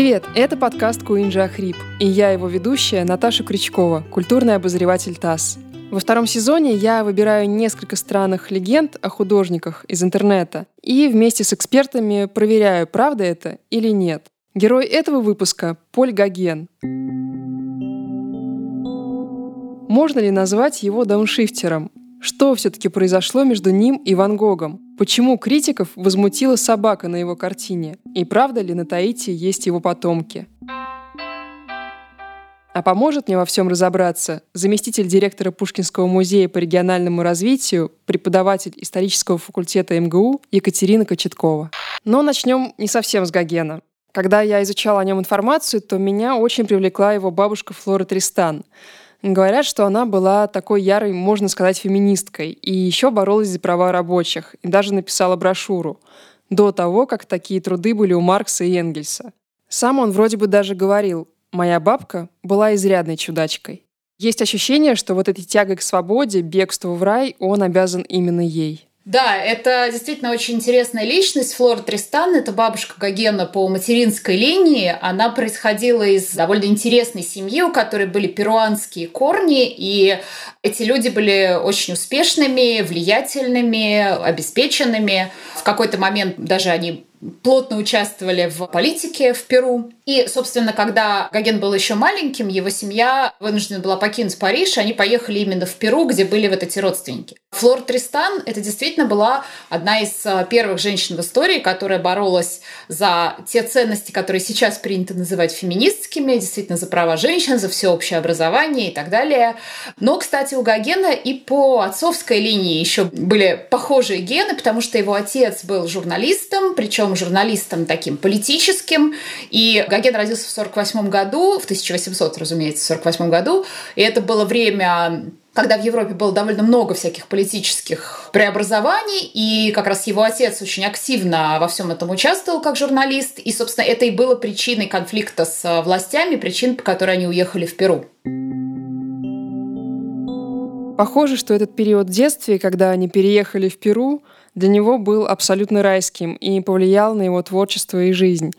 Привет, это подкаст Куинджа Ахрип, и я его ведущая Наташа Крючкова, культурный обозреватель ТАСС. Во втором сезоне я выбираю несколько странных легенд о художниках из интернета и вместе с экспертами проверяю, правда это или нет. Герой этого выпуска — Поль Гоген. Можно ли назвать его дауншифтером? Что все-таки произошло между ним и Ван Гогом? Почему критиков возмутила собака на его картине? И правда ли на Таити есть его потомки? А поможет мне во всем разобраться заместитель директора Пушкинского музея по региональному развитию, преподаватель исторического факультета МГУ Екатерина Кочеткова. Но начнем не совсем с Гогена. Когда я изучала о нем информацию, то меня очень привлекла его бабушка Флора Тристан — Говорят, что она была такой ярой, можно сказать, феминисткой, и еще боролась за права рабочих, и даже написала брошюру, до того, как такие труды были у Маркса и Энгельса. Сам он вроде бы даже говорил, «Моя бабка была изрядной чудачкой». Есть ощущение, что вот этой тягой к свободе, бегству в рай, он обязан именно ей. Да, это действительно очень интересная личность. Флора Тристан – это бабушка Гогена по материнской линии. Она происходила из довольно интересной семьи, у которой были перуанские корни, и эти люди были очень успешными, влиятельными, обеспеченными. В какой-то момент даже они плотно участвовали в политике в Перу. И, собственно, когда Гоген был еще маленьким, его семья вынуждена была покинуть Париж, и они поехали именно в Перу, где были вот эти родственники. Флор Тристан — это действительно была одна из а, первых женщин в истории, которая боролась за те ценности, которые сейчас принято называть феминистскими, действительно за права женщин, за всеобщее образование и так далее. Но, кстати, у Гогена и по отцовской линии еще были похожие гены, потому что его отец был журналистом, причем причем журналистом таким политическим. И Гоген родился в 48 году, в 1800, разумеется, в 48 году. И это было время когда в Европе было довольно много всяких политических преобразований, и как раз его отец очень активно во всем этом участвовал как журналист, и, собственно, это и было причиной конфликта с властями, причин, по которой они уехали в Перу. Похоже, что этот период в детстве, когда они переехали в Перу, для него был абсолютно райским и повлиял на его творчество и жизнь.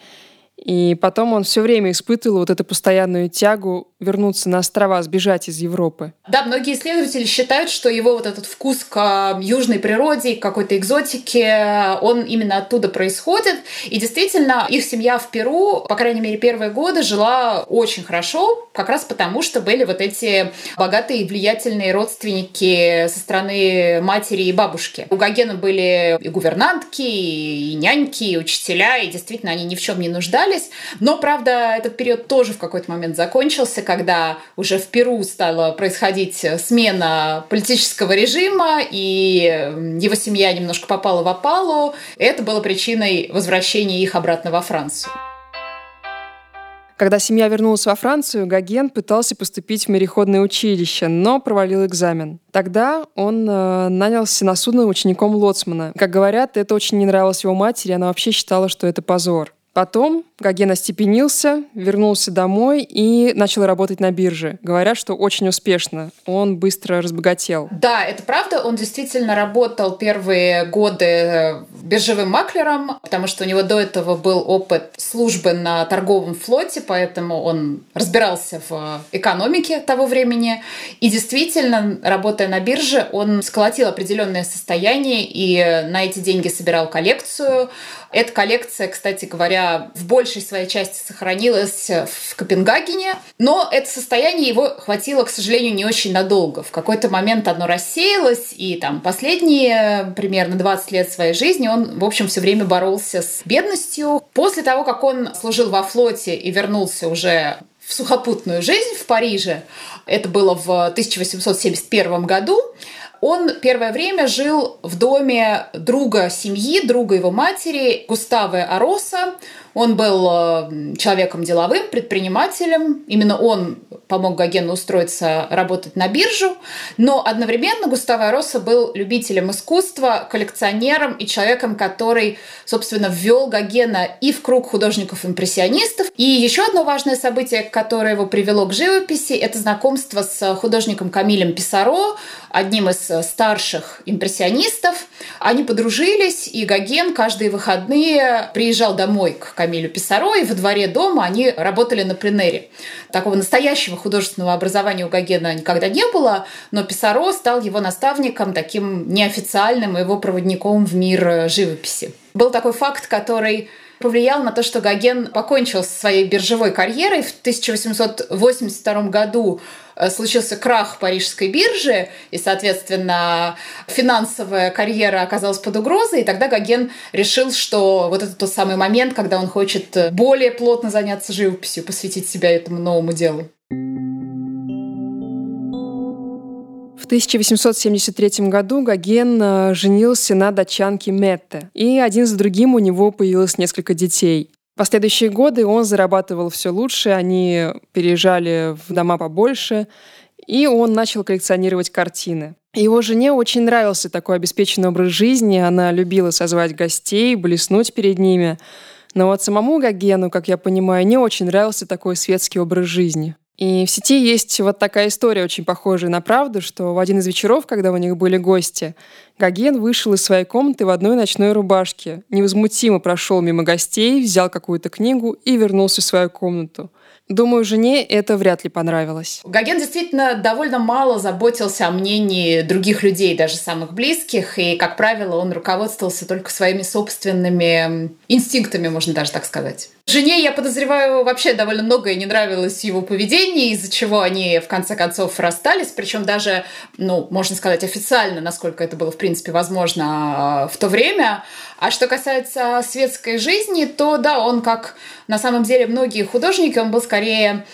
И потом он все время испытывал вот эту постоянную тягу вернуться на острова, сбежать из Европы. Да, многие исследователи считают, что его вот этот вкус к южной природе, к какой-то экзотике, он именно оттуда происходит. И действительно, их семья в Перу, по крайней мере, первые годы жила очень хорошо, как раз потому, что были вот эти богатые и влиятельные родственники со стороны матери и бабушки. У Гогена были и гувернантки, и няньки, и учителя, и действительно они ни в чем не нуждались. Но, правда, этот период тоже в какой-то момент закончился, когда уже в Перу стала происходить смена политического режима, и его семья немножко попала в опалу. Это было причиной возвращения их обратно во Францию. Когда семья вернулась во Францию, Гоген пытался поступить в мореходное училище, но провалил экзамен. Тогда он э, нанялся на судно учеником лоцмана. Как говорят, это очень не нравилось его матери, она вообще считала, что это позор. Потом Гоген остепенился, вернулся домой и начал работать на бирже. Говорят, что очень успешно. Он быстро разбогател. Да, это правда. Он действительно работал первые годы э, биржевым маклером, потому что у него до этого был опыт службы на торговом флоте, поэтому он разбирался в экономике того времени. И действительно, работая на бирже, он сколотил определенное состояние и на эти деньги собирал коллекцию. Эта коллекция, кстати говоря, в большей своей части сохранилась в Копенгагене, но это состояние его хватило, к сожалению, не очень надолго. В какой-то момент оно рассеялось, и там последние примерно 20 лет своей жизни он, в общем, все время боролся с бедностью. После того, как он служил во флоте и вернулся уже в сухопутную жизнь в Париже, это было в 1871 году, он первое время жил в доме друга семьи, друга его матери, Густавы Ароса. Он был э, человеком деловым, предпринимателем. Именно он помог Гогену устроиться работать на биржу. Но одновременно Густаво Ароса был любителем искусства, коллекционером и человеком, который, собственно, ввел Гогена и в круг художников-импрессионистов. И еще одно важное событие, которое его привело к живописи, это знакомство с художником Камилем Писаро, одним из старших импрессионистов. Они подружились, и Гоген каждые выходные приезжал домой к Камилю Писаро, и во дворе дома они работали на пленере. Такого настоящего художественного образования у Гогена никогда не было, но Писаро стал его наставником, таким неофициальным его проводником в мир живописи. Был такой факт, который повлиял на то, что Гоген покончил со своей биржевой карьерой. В 1882 году э, случился крах парижской биржи, и, соответственно, финансовая карьера оказалась под угрозой, и тогда Гоген решил, что вот это тот самый момент, когда он хочет более плотно заняться живописью, посвятить себя этому новому делу. 1873 году Гоген э, женился на датчанке Метте, и один за другим у него появилось несколько детей. В последующие годы он зарабатывал все лучше, они переезжали в дома побольше, и он начал коллекционировать картины. Его жене очень нравился такой обеспеченный образ жизни, она любила созвать гостей, блеснуть перед ними. Но вот самому Гогену, как я понимаю, не очень нравился такой светский образ жизни. И в сети есть вот такая история, очень похожая на правду, что в один из вечеров, когда у них были гости, Гоген вышел из своей комнаты в одной ночной рубашке, невозмутимо прошел мимо гостей, взял какую-то книгу и вернулся в свою комнату. Думаю, жене это вряд ли понравилось. Гоген действительно довольно мало заботился о мнении других людей, даже самых близких, и, как правило, он руководствовался только своими собственными инстинктами, можно даже так сказать. Жене, я подозреваю, вообще довольно многое не нравилось его поведении, из-за чего они в конце концов расстались, причем даже, ну, можно сказать, официально, насколько это было в принципе возможно а, в то время. А что касается светской жизни, то да, он как на самом деле многие художники, он был скорее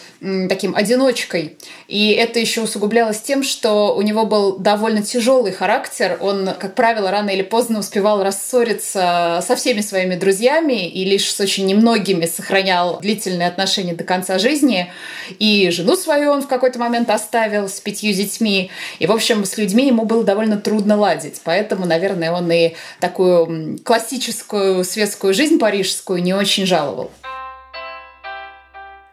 таким одиночкой. И это еще усугублялось тем, что у него был довольно тяжелый характер. Он, как правило, рано или поздно успевал рассориться со всеми своими друзьями и лишь с очень немногими сохранял длительные отношения до конца жизни. И жену свою он в какой-то момент оставил с пятью детьми. И, в общем, с людьми ему было довольно трудно ладить. Поэтому, наверное, он и такую классическую светскую жизнь парижскую не очень жаловал.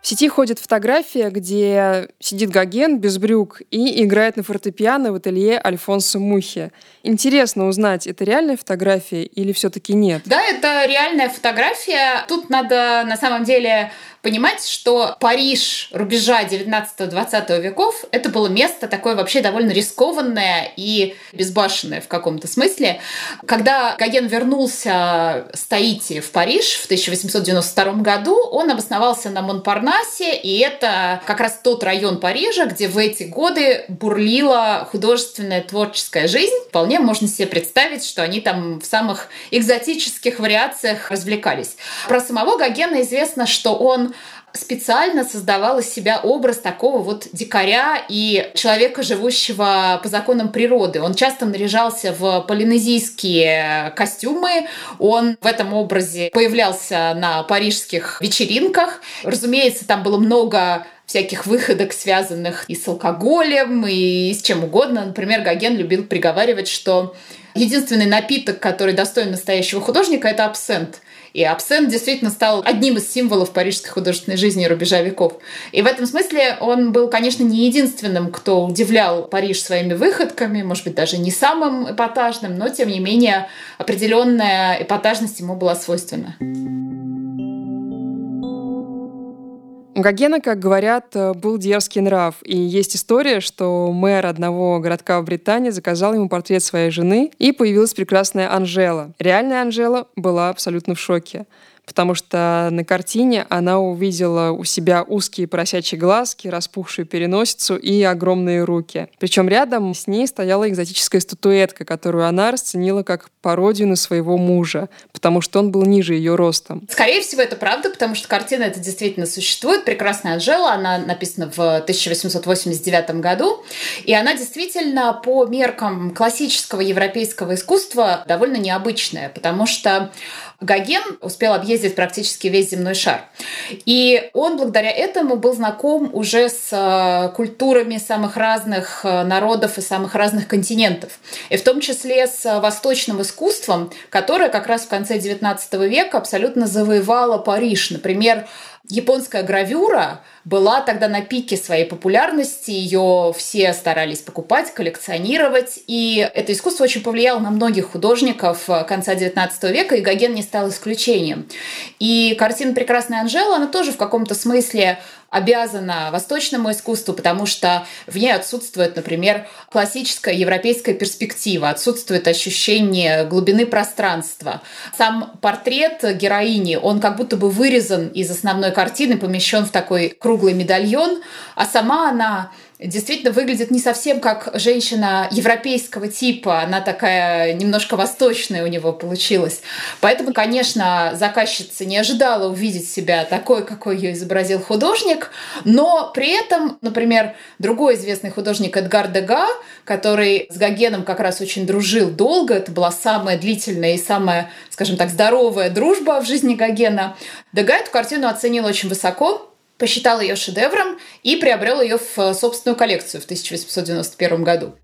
В сети ходит фотография, где сидит Гоген без брюк и играет на фортепиано в ателье Альфонсо Мухи. Интересно узнать, это реальная фотография или все-таки нет? Да, это реальная фотография. Тут надо на самом деле понимать, что Париж рубежа 19-20 веков это было место такое вообще довольно рискованное и безбашенное в каком-то смысле. Когда Гоген вернулся с Таити в Париж в 1892 году, он обосновался на Монпарнасе, и это как раз тот район Парижа, где в эти годы бурлила художественная творческая жизнь. Вполне можно себе представить, что они там в самых экзотических вариациях развлекались. Про самого Гогена известно, что он специально создавал из себя образ такого вот дикаря и человека, живущего по законам природы. Он часто наряжался в полинезийские костюмы, он в этом образе появлялся на парижских вечеринках. Разумеется, там было много всяких выходок, связанных и с алкоголем, и с чем угодно. Например, Гоген любил приговаривать, что единственный напиток, который достоин настоящего художника, это абсент. И абсент действительно стал одним из символов парижской художественной жизни рубежа веков. И в этом смысле он был, конечно, не единственным, кто удивлял Париж своими выходками, может быть, даже не самым эпатажным, но, тем не менее, определенная эпатажность ему была свойственна. У Гогена, как говорят, э, был дерзкий нрав. И есть история, что мэр одного городка в Британии заказал ему портрет своей жены, и появилась прекрасная Анжела. Реальная Анжела была абсолютно в шоке потому что на картине она увидела у себя узкие поросячьи глазки, распухшую переносицу и огромные руки. Причем рядом с ней стояла экзотическая статуэтка, которую она расценила как пародию на своего мужа, потому что он был ниже ее ростом. Скорее всего, это правда, потому что картина эта действительно существует. Прекрасная Анжела, она написана в 1889 году, и она действительно по меркам классического европейского искусства довольно необычная, потому что Гоген успел объездить практически весь земной шар. И он благодаря этому был знаком уже с э, культурами самых разных э, народов и самых разных континентов. И в том числе с восточным искусством, которое как раз в конце XIX века абсолютно завоевало Париж. Например, японская гравюра была тогда на пике своей популярности, ее все старались покупать, коллекционировать, и это искусство очень повлияло на многих художников конца XIX века, и Гоген не стал исключением. И картина «Прекрасная Анжела», она тоже в каком-то смысле обязана восточному искусству, потому что в ней отсутствует, например, классическая европейская перспектива, отсутствует ощущение глубины пространства. Сам портрет героини, он как будто бы вырезан из основной картины, помещен в такой круглый медальон, а сама она действительно выглядит не совсем как женщина европейского типа. Она такая немножко восточная у него получилась. Поэтому, конечно, заказчица не ожидала увидеть себя такой, какой ее изобразил художник. Но при этом, например, другой известный художник Эдгар Дега, который с Гогеном как раз очень дружил долго, это была самая длительная и самая, скажем так, здоровая дружба в жизни Гогена, Дега эту картину оценил очень высоко, посчитал ее шедевром и приобрел ее в э, собственную коллекцию в 1891 году.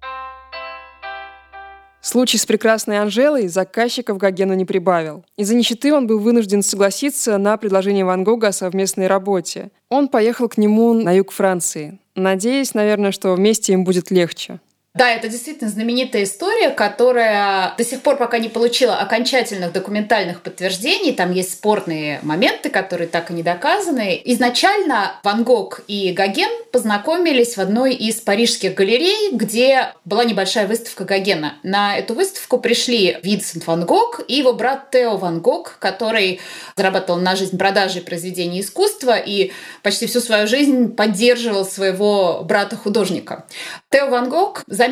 Случай с прекрасной Анжелой заказчиков Гогену не прибавил. Из-за нищеты он был вынужден согласиться на предложение Ван Гога о совместной работе. Он поехал к нему на юг Франции, надеясь, наверное, что вместе им будет легче. Да, это действительно знаменитая история, которая до сих пор пока не получила окончательных документальных подтверждений. Там есть спорные моменты, которые так и не доказаны. Изначально Ван Гог и Гоген познакомились в одной из парижских галерей, где была небольшая выставка Гогена. На эту выставку пришли Винсент Ван Гог и его брат Тео Ван Гог, который зарабатывал на жизнь продажей произведений искусства и почти всю свою жизнь поддерживал своего брата-художника. Тео Ван Гог заметил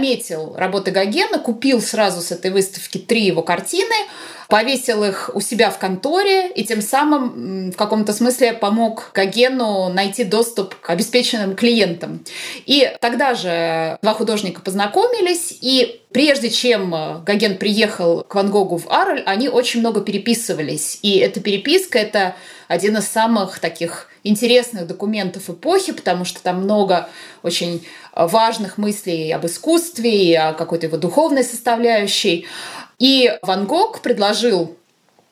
работы Гогена, купил сразу с этой выставки три его картины, повесил их у себя в конторе и тем самым в каком-то смысле помог Гогену найти доступ к обеспеченным клиентам. И тогда же два художника познакомились, и прежде чем Гоген приехал к Ван Гогу в Арль, они очень много переписывались. И эта переписка — это один из самых таких интересных документов эпохи, потому что там много очень важных мыслей об искусстве о какой-то его духовной составляющей. И Ван Гог предложил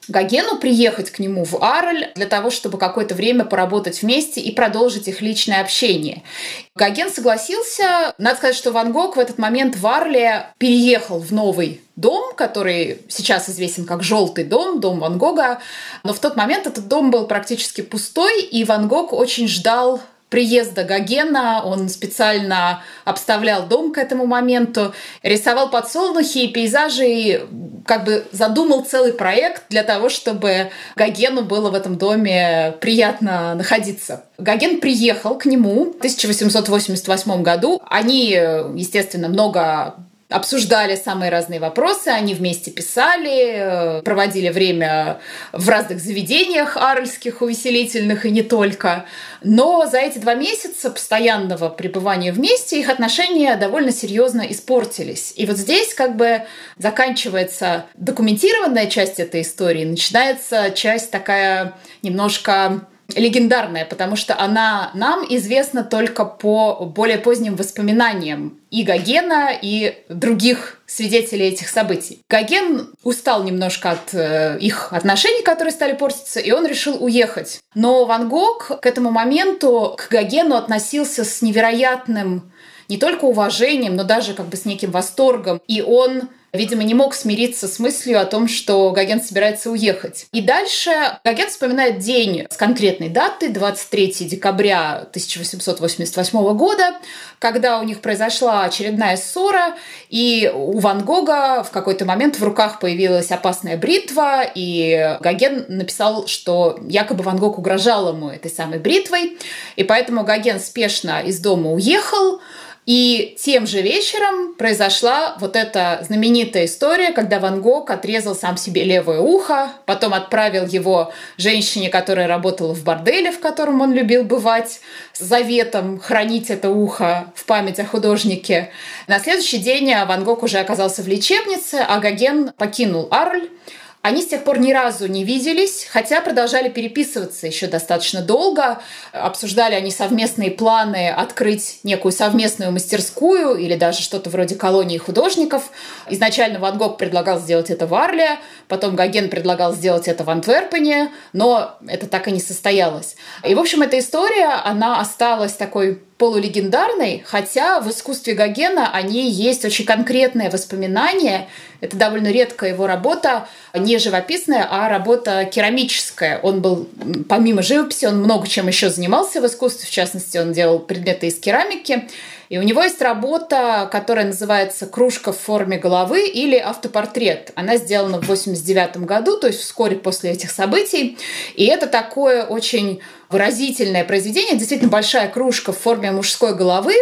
Гогену приехать к нему в Арль для того, чтобы какое-то время поработать вместе и продолжить их личное общение. Гоген согласился. Надо сказать, что Ван Гог в этот момент в Арле переехал в новый дом, который сейчас известен как «Желтый дом», дом Ван Гога. Но в тот момент этот дом был практически пустой, и Ван Гог очень ждал приезда Гогена, он специально обставлял дом к этому моменту, рисовал подсолнухи и пейзажи, и как бы задумал целый проект для того, чтобы Гогену было в этом доме приятно находиться. Гоген приехал к нему в 1888 году. Они, естественно, много обсуждали самые разные вопросы, они вместе писали, э, проводили время в разных заведениях арльских, увеселительных и не только. Но за эти два месяца постоянного пребывания вместе их отношения довольно серьезно испортились. И вот здесь как бы заканчивается документированная часть этой истории, начинается часть такая немножко легендарная, потому что она нам известна только по более поздним воспоминаниям и Гогена, и других свидетелей этих событий. Гоген устал немножко от э, их отношений, которые стали портиться, и он решил уехать. Но Ван Гог к этому моменту к Гогену относился с невероятным не только уважением, но даже как бы с неким восторгом. И он видимо, не мог смириться с мыслью о том, что Гоген собирается уехать. И дальше Гоген вспоминает день с конкретной датой, 23 декабря 1888 года, когда у них произошла очередная ссора, и у Ван Гога в какой-то момент в руках появилась опасная бритва, и Гоген написал, что якобы Ван Гог угрожал ему этой самой бритвой, и поэтому Гоген спешно из дома уехал, и тем же вечером произошла вот эта знаменитая история, когда Ван Гог отрезал сам себе левое ухо, потом отправил его женщине, которая работала в борделе, в котором он любил бывать, с заветом хранить это ухо в память о художнике. На следующий день Ван Гог уже оказался в лечебнице, а Гоген покинул Арль. Они с тех пор ни разу не виделись, хотя продолжали переписываться еще достаточно долго. Обсуждали они совместные планы открыть некую совместную мастерскую или даже что-то вроде колонии художников. Изначально Ван Гог предлагал сделать это в Арле, потом Гоген предлагал сделать это в Антверпене, но это так и не состоялось. И, в общем, эта история, она осталась такой полулегендарной, хотя в искусстве Гогена о ней есть очень конкретные воспоминания. Это довольно редкая его работа, не живописная, а работа керамическая. Он был, помимо живописи, он много чем еще занимался в искусстве, в частности, он делал предметы из керамики. И у него есть работа, которая называется «Кружка в форме головы» или «Автопортрет». Она сделана в 89 году, то есть вскоре после этих событий. И это такое очень выразительное произведение, действительно большая кружка в форме мужской головы.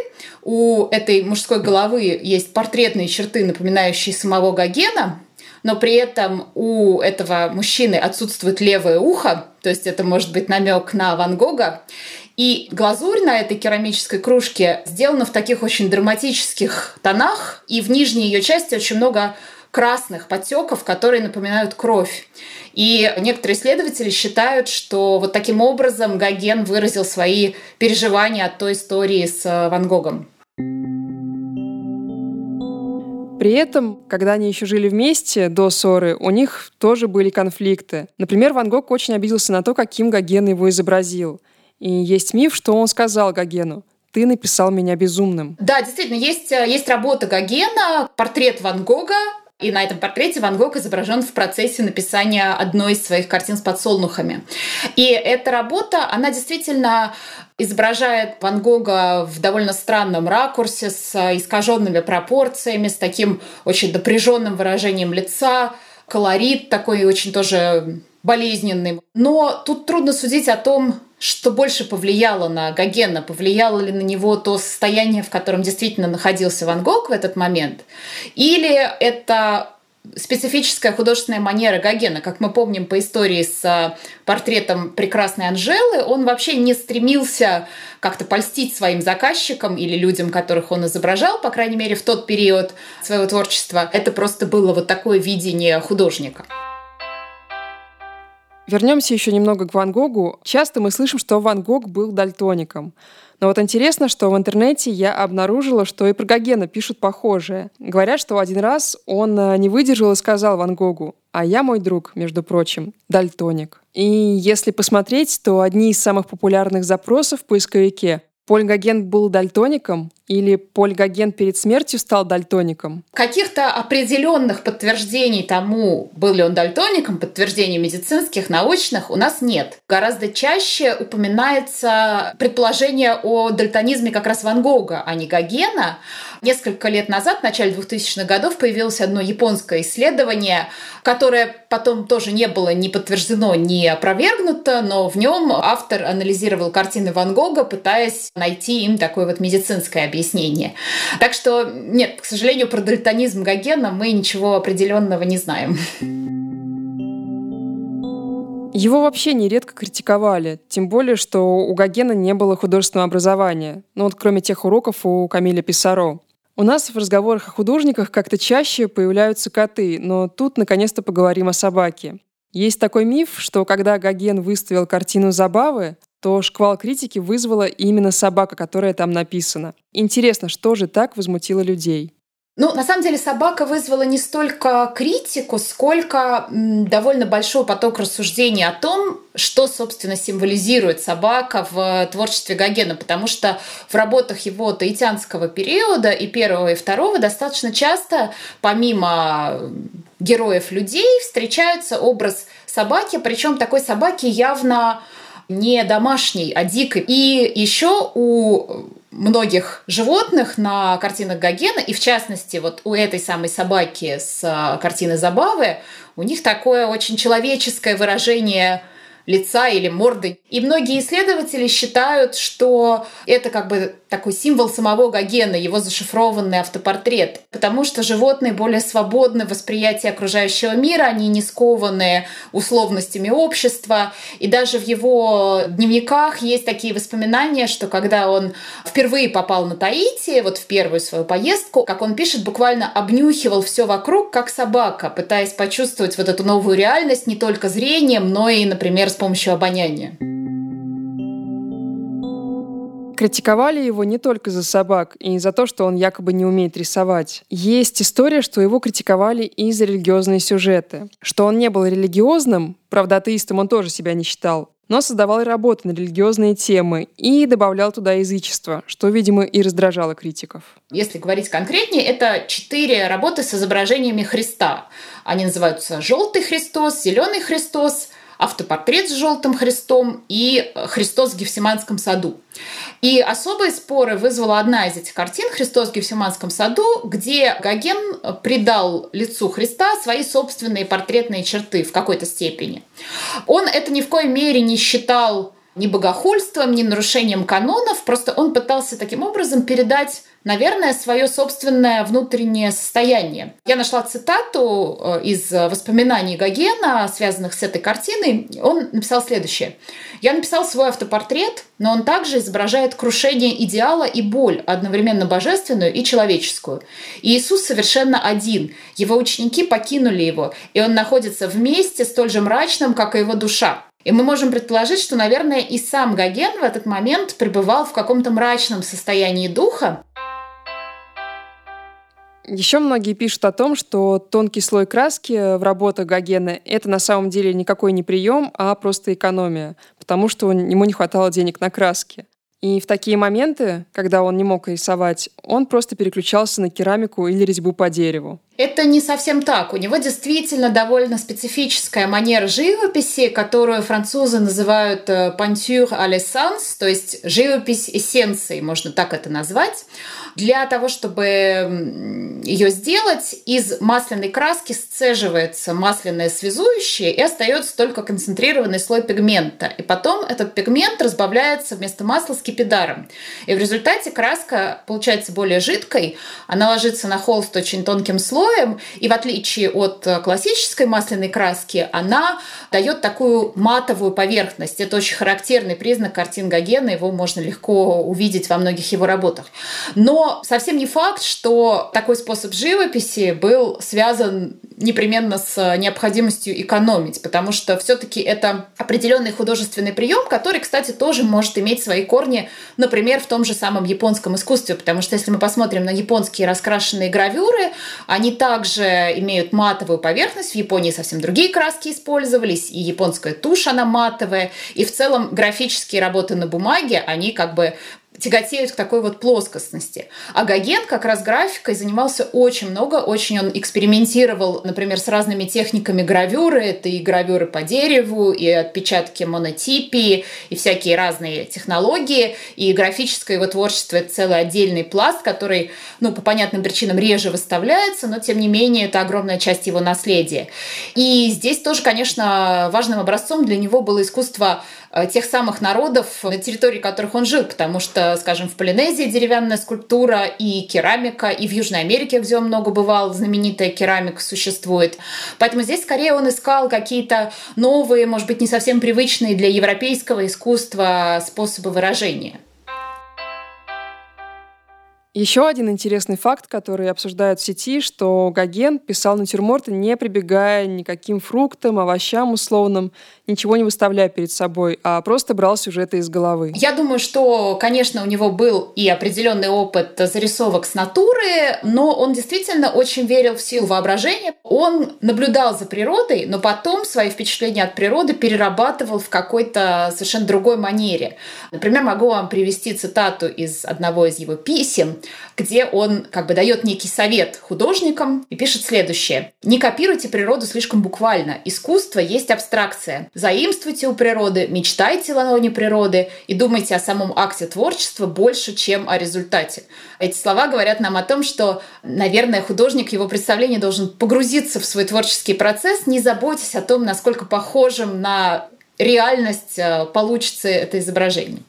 У этой мужской головы есть портретные черты, напоминающие самого Гогена, но при этом у этого мужчины отсутствует левое ухо, то есть это может быть намек на Ван Гога. И глазурь на этой керамической кружке сделана в таких очень драматических тонах, и в нижней ее части очень много красных подтеков, которые напоминают кровь. И некоторые исследователи считают, что вот таким образом Гоген выразил свои переживания от той истории с э, Ван Гогом. При этом, когда они еще жили вместе до ссоры, у них тоже были конфликты. Например, Ван Гог очень обиделся на то, каким Гоген его изобразил. И есть миф, что он сказал Гогену, ты написал меня безумным. Да, действительно, есть, э, есть работа Гогена, портрет Ван Гога, и на этом портрете Ван Гог изображен в процессе написания одной из своих картин с подсолнухами. И эта работа, она действительно изображает Ван Гога в довольно странном ракурсе, с искаженными пропорциями, с таким очень напряженным выражением лица, колорит такой очень тоже болезненный. Но тут трудно судить о том, что больше повлияло на Гогена, повлияло ли на него то состояние, в котором действительно находился Ван Гог в этот момент, или это специфическая художественная манера Гогена. Как мы помним по истории с а, портретом прекрасной Анжелы, он вообще не стремился как-то польстить своим заказчикам или людям, которых он изображал, по крайней мере, в тот период своего творчества. Это просто было вот такое видение художника. Вернемся еще немного к Ван Гогу. Часто мы слышим, что Ван Гог был дальтоником. Но вот интересно, что в интернете я обнаружила, что и про Гогена пишут похожее. Говорят, что один раз он э, не выдержал и сказал Ван Гогу, а я, мой друг, между прочим, дальтоник. И если посмотреть, то одни из самых популярных запросов в поисковике Поль Гоген был дальтоником или Поль Гоген перед смертью стал дальтоником? Каких-то определенных подтверждений тому, был ли он дальтоником, подтверждений медицинских, научных, у нас нет. Гораздо чаще упоминается предположение о дальтонизме как раз Ван Гога, а не Гогена. Несколько лет назад, в начале 2000-х годов, появилось одно японское исследование, которое потом тоже не было ни подтверждено, ни опровергнуто, но в нем автор анализировал картины Ван Гога, пытаясь найти им такое вот медицинское объяснение. Так что нет, к сожалению, про дальтонизм Гогена мы ничего определенного не знаем. Его вообще нередко критиковали, тем более, что у Гогена не было художественного образования, ну вот кроме тех уроков у Камиля Писаро. У нас в разговорах о художниках как-то чаще появляются коты, но тут наконец-то поговорим о собаке. Есть такой миф, что когда Гоген выставил картину «Забавы», то шквал критики вызвала именно собака, которая там написана. Интересно, что же так возмутило людей? Ну, на самом деле, собака вызвала не столько критику, сколько довольно большой поток рассуждений о том, что, собственно, символизирует собака в творчестве Гогена, потому что в работах его таитянского периода и первого, и второго достаточно часто, помимо героев людей, встречается образ собаки, причем такой собаки явно не домашней, а дикой. И еще у многих животных на картинах Гогена, и в частности вот у этой самой собаки с а, картины Забавы, у них такое очень человеческое выражение лица или морды. И многие исследователи считают, что это как бы такой символ самого Гогена, его зашифрованный автопортрет. Потому что животные более свободны в восприятии окружающего мира, они не скованы условностями общества. И даже в его дневниках есть такие воспоминания, что когда он впервые попал на Таити, вот в первую свою поездку, как он пишет, буквально обнюхивал все вокруг, как собака, пытаясь почувствовать вот эту новую реальность не только зрением, но и, например, с помощью обоняния. Критиковали его не только за собак и за то, что он якобы не умеет рисовать. Есть история, что его критиковали и за религиозные сюжеты. Что он не был религиозным, правда, атеистом он тоже себя не считал, но создавал работы на религиозные темы и добавлял туда язычество, что, видимо, и раздражало критиков. Если говорить конкретнее, это четыре работы с изображениями Христа. Они называются «Желтый Христос», «Зеленый Христос», автопортрет с желтым Христом и Христос в Гефсиманском саду. И особые споры вызвала одна из этих картин «Христос в Гефсиманском саду», где Гоген придал лицу Христа свои собственные портретные черты в какой-то степени. Он это ни в коей мере не считал ни богохульством, ни нарушением канонов, просто он пытался таким образом передать наверное, свое собственное внутреннее состояние. Я нашла цитату э, из воспоминаний Гогена, связанных с этой картиной. Он написал следующее. «Я написал свой автопортрет, но он также изображает крушение идеала и боль, одновременно божественную и человеческую. И Иисус совершенно один. Его ученики покинули его, и он находится вместе столь же мрачным, как и его душа. И мы можем предположить, что, наверное, и сам Гоген в этот момент пребывал в каком-то мрачном состоянии духа, еще многие пишут о том, что тонкий слой краски в работах Гогена — это на самом деле никакой не прием, а просто экономия, потому что ему не хватало денег на краски. И в такие моменты, когда он не мог рисовать, он просто переключался на керамику или резьбу по дереву. Это не совсем так. У него действительно довольно специфическая манера живописи, которую французы называют «peinture à l'essence», то есть живопись эссенции, можно так это назвать. Для того, чтобы ее сделать, из масляной краски сцеживается масляное связующее и остается только концентрированный слой пигмента. И потом этот пигмент разбавляется вместо масла скипидаром. И в результате краска получается более жидкой, она ложится на холст очень тонким слоем, и в отличие от классической масляной краски, она дает такую матовую поверхность. Это очень характерный признак картин Гогена, его можно легко увидеть во многих его работах. Но совсем не факт, что такой способ живописи был связан непременно с необходимостью экономить, потому что все-таки это определенный художественный прием, который, кстати, тоже может иметь свои корни, например, в том же самом японском искусстве, потому что если мы посмотрим на японские раскрашенные гравюры, они также имеют матовую поверхность, в Японии совсем другие краски использовались, и японская тушь, она матовая, и в целом графические работы на бумаге, они как бы тяготеют к такой вот плоскостности. А Гоген как раз графикой занимался очень много, очень он экспериментировал, например, с разными техниками гравюры. Это и гравюры по дереву, и отпечатки монотипии, и всякие разные технологии. И графическое его творчество — это целый отдельный пласт, который, ну, по понятным причинам реже выставляется, но, тем не менее, это огромная часть его наследия. И здесь тоже, конечно, важным образцом для него было искусство Э, тех самых народов, на территории которых он жил, потому что, скажем, в Полинезии деревянная скульптура и керамика, и в Южной Америке, где он много бывал, знаменитая керамика существует. Поэтому здесь скорее он искал какие-то новые, может быть, не совсем привычные для европейского искусства способы выражения. Еще один интересный факт, который обсуждают в сети, что Гоген писал натюрморты, не прибегая никаким фруктам, овощам условным, ничего не выставляя перед собой, а просто брал сюжеты из головы. Я думаю, что, конечно, у него был и определенный опыт зарисовок с натуры, но он действительно очень верил в силу воображения. Он наблюдал за природой, но потом свои впечатления от природы перерабатывал в какой-то совершенно другой манере. Например, могу вам привести цитату из одного из его писем, где он как бы дает некий совет художникам и пишет следующее. «Не копируйте природу слишком буквально. Искусство есть абстракция. Заимствуйте у природы, мечтайте о лоне природы и думайте о самом акте творчества больше, чем о результате». Эти слова говорят нам о том, что, наверное, художник, его представление должен погрузиться в свой творческий процесс, не заботясь о том, насколько похожим на реальность э, получится это изображение.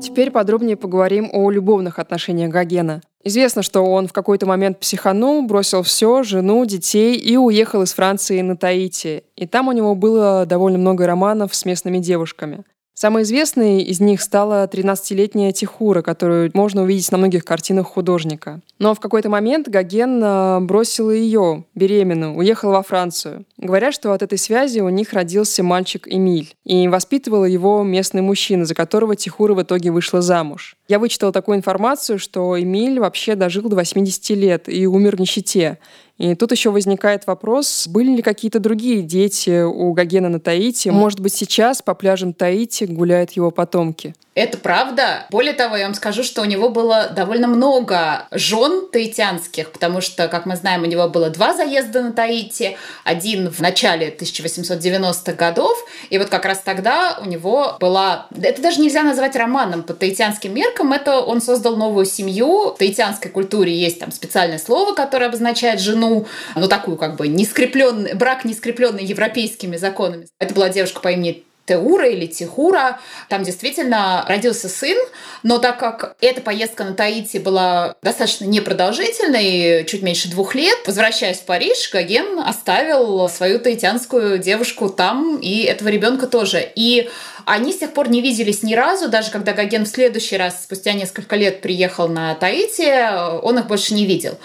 Теперь подробнее поговорим о любовных отношениях Гогена. Известно, что он в какой-то момент психанул, бросил все, жену, детей и уехал из Франции на Таити. И там у него было довольно много романов с местными девушками. Самой известной из них стала 13-летняя Тихура, которую можно увидеть на многих картинах художника. Но в какой-то момент Гоген а, бросил ее, беременную, уехал во Францию. Говорят, что от этой связи у них родился мальчик Эмиль, и воспитывал его местный мужчина, за которого Тихура в итоге вышла замуж. Я вычитала такую информацию, что Эмиль вообще дожил до 80 лет и умер в нищете. И тут еще возникает вопрос, были ли какие-то другие дети у Гогена на Таити? Может быть, сейчас по пляжам Таити гуляют его потомки? Это правда. Более того, я вам скажу, что у него было довольно много жен таитянских, потому что, как мы знаем, у него было два заезда на Таити. Один в начале 1890-х годов, и вот как раз тогда у него была... Это даже нельзя назвать романом по таитянским меркам. Это он создал новую семью. В таитянской культуре есть там специальное слово, которое обозначает жену, ну такую как бы не скрепленный, брак не скрепленный европейскими законами. Это была девушка по имени Теура или Тихура. Там действительно родился сын, но так как эта поездка на Таити была достаточно непродолжительной, чуть меньше двух лет, возвращаясь в Париж, Гоген оставил свою таитянскую девушку там и этого ребенка тоже. И они с тех пор не виделись ни разу, даже когда Гоген в следующий раз, спустя несколько лет, приехал на Таити, он их больше не видел.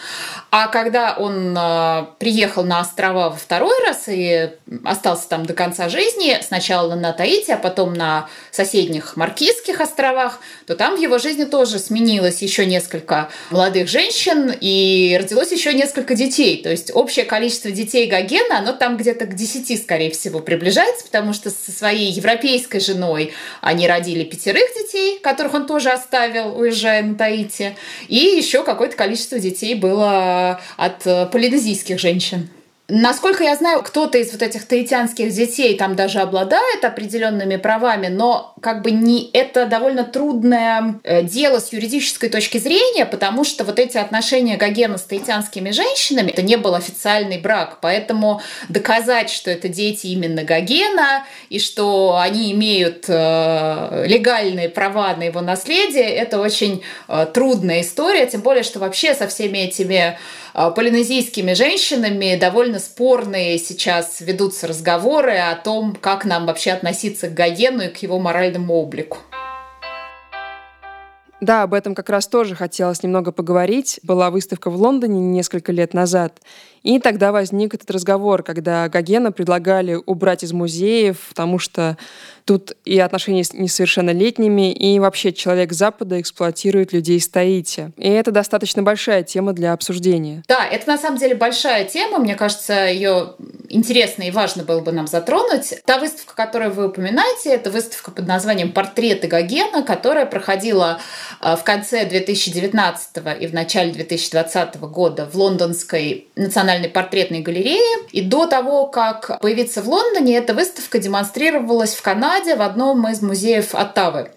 А когда он э, приехал на острова во второй раз и остался там до конца жизни, сначала на Таити, а потом на соседних Маркизских островах, то там в его жизни тоже сменилось еще несколько молодых женщин и родилось еще несколько детей. То есть общее количество детей Гогена, оно там где-то к 10, скорее всего, приближается, потому что со своей европейской женой они родили пятерых детей, которых он тоже оставил, уезжая на Таити. И еще какое-то количество детей было от э, полинезийских женщин. Насколько я знаю, кто-то из вот этих таитянских детей там даже обладает определенными правами, но как бы не это довольно трудное э, дело с юридической точки зрения, потому что вот эти отношения Гогена с таитянскими женщинами, это не был официальный брак, поэтому доказать, что это дети именно Гогена и что они имеют э, легальные права на его наследие, это очень э, трудная история, тем более, что вообще со всеми этими полинезийскими женщинами довольно спорные сейчас ведутся разговоры о том, как нам вообще относиться к Гогену и к его моральному облику. Да, об этом как раз тоже хотелось немного поговорить. Была выставка в Лондоне несколько лет назад, и тогда возник этот разговор, когда Гогена предлагали убрать из музеев, потому что тут и отношения с несовершеннолетними, и вообще человек Запада эксплуатирует людей с Таити. И это достаточно большая тема для обсуждения. Да, это на самом деле большая тема. Мне кажется, ее интересно и важно было бы нам затронуть. Та выставка, которую вы упоминаете, это выставка под названием «Портреты Гогена», которая проходила э, в конце 2019 и в начале 2020 года в Лондонской национальной Национальной портретной галереи. И до того, как появиться в Лондоне, эта выставка демонстрировалась в Канаде в одном из музеев Оттавы.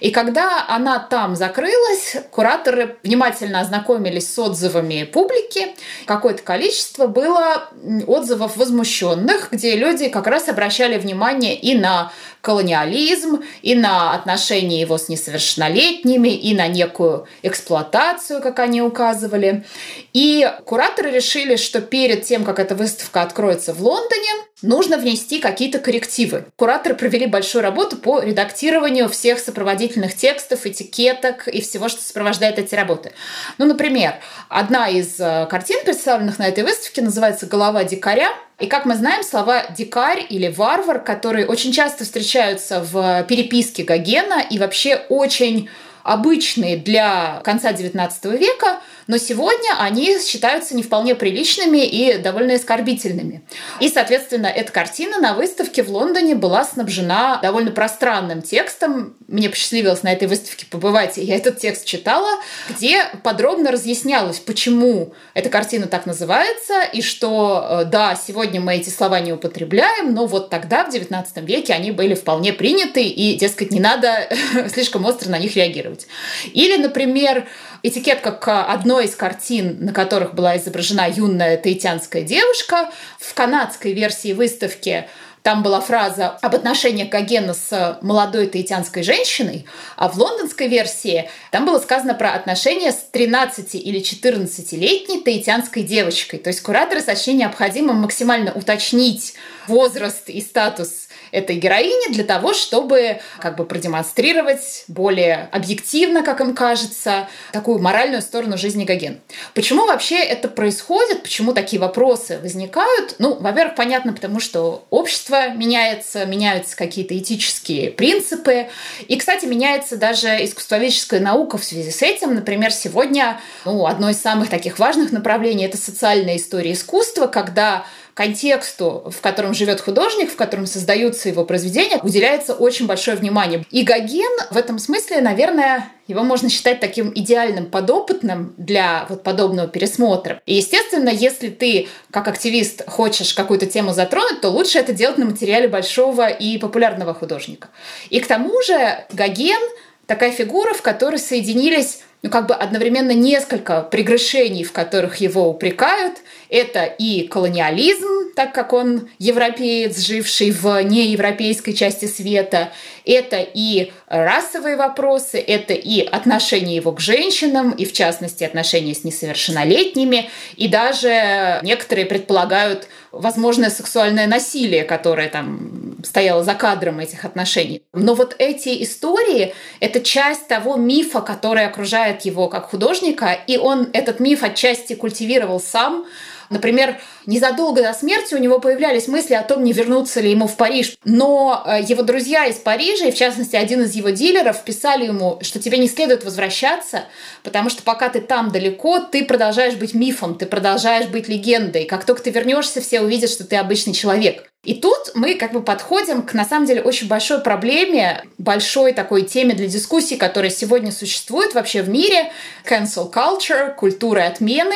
И когда она там закрылась, кураторы внимательно ознакомились с отзывами публики. Какое-то количество было отзывов возмущенных, где люди как раз обращали внимание и на колониализм, и на отношения его с несовершеннолетними, и на некую эксплуатацию, как они указывали. И кураторы решили, что перед тем, как эта выставка откроется в Лондоне, нужно внести какие-то коррективы. Кураторы провели большую работу по редактированию всех сопроводительных текстов, этикеток и всего, что сопровождает эти работы. Ну, например, одна из э, картин, представленных на этой выставке, называется «Голова дикаря», и как мы знаем, слова «дикарь» или «варвар», которые очень часто встречаются в переписке Гогена и вообще очень обычные для конца XIX века, но сегодня они считаются не вполне приличными и довольно оскорбительными. И, соответственно, эта картина на выставке в Лондоне была снабжена довольно пространным текстом. Мне посчастливилось на этой выставке побывать, и я этот текст читала, где подробно разъяснялось, почему эта картина так называется, и что, э, да, сегодня мы эти слова не употребляем, но вот тогда, в XIX веке, они были вполне приняты, и, дескать, не надо слишком остро на них реагировать. Или, например, этикетка к одной из картин, на которых была изображена юная таитянская девушка. В канадской версии выставки там была фраза об отношениях Гогена с молодой таитянской женщиной, а в лондонской версии там было сказано про отношения с 13 или 14-летней таитянской девочкой. То есть кураторы сочли необходимым максимально уточнить возраст и статус этой героини для того, чтобы как бы продемонстрировать более объективно, как им кажется, такую моральную сторону жизни Гоген. Почему вообще это происходит? Почему такие вопросы возникают? Ну, во-первых, понятно, потому что общество меняется, меняются какие-то этические принципы. И, кстати, меняется даже искусствоведческая наука в связи с этим. Например, сегодня ну, одно из самых таких важных направлений – это социальная история искусства, когда контексту, в котором живет художник, в котором создаются его произведения, уделяется очень большое внимание. И Гоген в этом смысле, наверное, его можно считать таким идеальным подопытным для вот подобного пересмотра. И, естественно, если ты, как активист, хочешь какую-то тему затронуть, то лучше это делать на материале большого и популярного художника. И к тому же Гоген такая фигура, в которой соединились ну, как бы одновременно несколько прегрешений, в которых его упрекают. Это и колониализм, так как он европеец, живший в неевропейской части света. Это и расовые вопросы, это и отношение его к женщинам, и в частности отношения с несовершеннолетними. И даже некоторые предполагают возможное сексуальное насилие, которое там стояло за кадром этих отношений. Но вот эти истории — это часть того мифа, который окружает его как художника, и он этот миф отчасти культивировал сам, Например, незадолго до смерти у него появлялись мысли о том, не вернуться ли ему в Париж. Но э, его друзья из Парижа, и в частности один из его дилеров, писали ему, что тебе не следует возвращаться, потому что пока ты там далеко, ты продолжаешь быть мифом, ты продолжаешь быть легендой. Как только ты вернешься, все увидят, что ты обычный человек. И тут мы как бы подходим к, на самом деле, очень большой проблеме, большой такой теме для дискуссии, которая сегодня существует вообще в мире, cancel culture, культура отмены,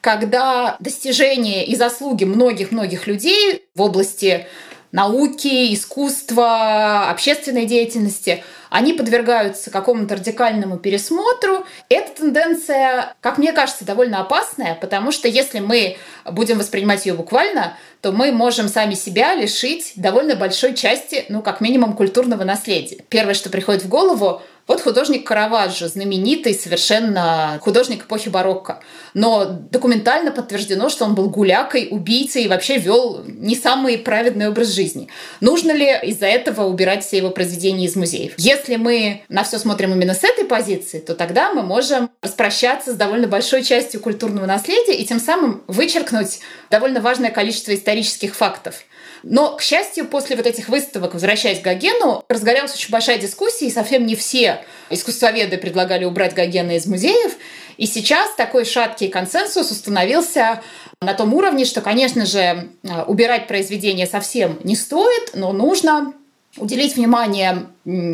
когда достижения и заслуги многих-многих людей в области науки, искусства, общественной деятельности, они подвергаются какому-то радикальному пересмотру. Эта тенденция, как мне кажется, довольно опасная, потому что если мы будем воспринимать ее буквально, то мы можем сами себя лишить довольно большой части, ну, как минимум, культурного наследия. Первое, что приходит в голову, вот художник Караваджо, знаменитый совершенно художник эпохи барокко. Но документально подтверждено, что он был гулякой, убийцей и вообще вел не самый праведный образ жизни. Нужно ли из-за этого убирать все его произведения из музеев? Если мы на все смотрим именно с этой позиции, то тогда мы можем распрощаться с довольно большой частью культурного наследия и тем самым вычеркнуть довольно важное количество исторических фактов. Но, к счастью, после вот этих выставок, возвращаясь к Гогену, разгорелась очень большая дискуссия, и совсем не все искусствоведы предлагали убрать Гогена из музеев. И сейчас такой шаткий консенсус установился на том уровне, что, конечно же, убирать произведение совсем не стоит, но нужно уделить внимание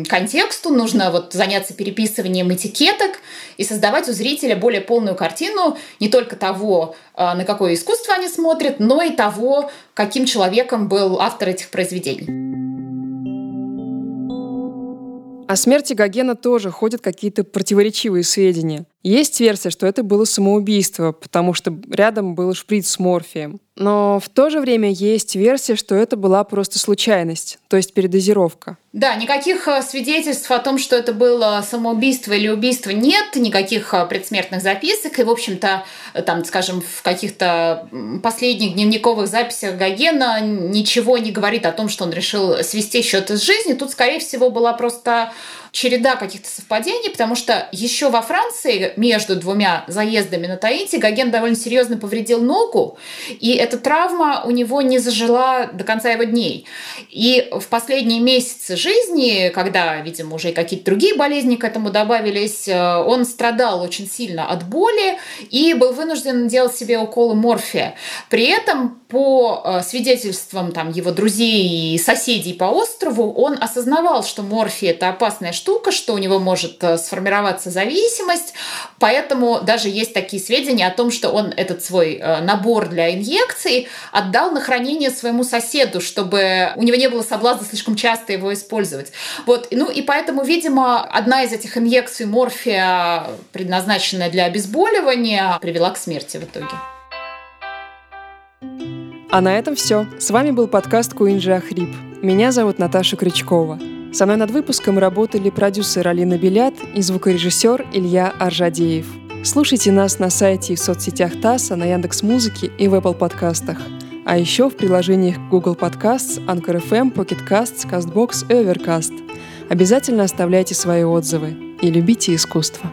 контексту, нужно вот заняться переписыванием этикеток и создавать у зрителя более полную картину не только того, а, на какое искусство они смотрят, но и того, каким человеком был автор этих произведений. О смерти Гогена тоже ходят какие-то противоречивые сведения. Есть версия, что это было самоубийство, потому что рядом был шприц с морфием. Но в то же время есть версия, что это была просто случайность, то есть передозировка. Да, никаких э, свидетельств о том, что это было самоубийство или убийство нет, никаких э, предсмертных записок. И, в общем-то, э, там, скажем, в каких-то последних дневниковых записях Гогена ничего не говорит о том, что он решил свести счеты с жизнью. Тут, скорее всего, была просто череда каких-то совпадений, потому что еще во Франции между двумя заездами на Таити Гоген довольно серьезно повредил ногу, и эта травма у него не зажила до конца его дней. И в последние месяцы жизни, когда, видимо, уже какие-то другие болезни к этому добавились, э, он страдал очень сильно от боли и был вынужден делать себе уколы морфия. При этом, по э, свидетельствам там, его друзей и соседей по острову, он осознавал, что морфия – это опасная штука, штука, что у него может э, сформироваться зависимость. Поэтому даже есть такие сведения о том, что он этот свой э, набор для инъекций отдал на хранение своему соседу, чтобы у него не было соблазна слишком часто его использовать. Вот. Ну и поэтому, видимо, одна из этих инъекций морфия, предназначенная для обезболивания, привела к смерти в итоге. А на этом все. С вами был подкаст Куинджи Ахрип. Меня зовут Наташа Крючкова. Со мной над выпуском работали продюсер Алина Белят и звукорежиссер Илья Аржадеев. Слушайте нас на сайте и в соцсетях ТАССа, на Яндекс Музыке и в Apple подкастах. А еще в приложениях Google Podcasts, Anchor FM, Pocket Casts, CastBox и Overcast. Обязательно оставляйте свои отзывы и любите искусство.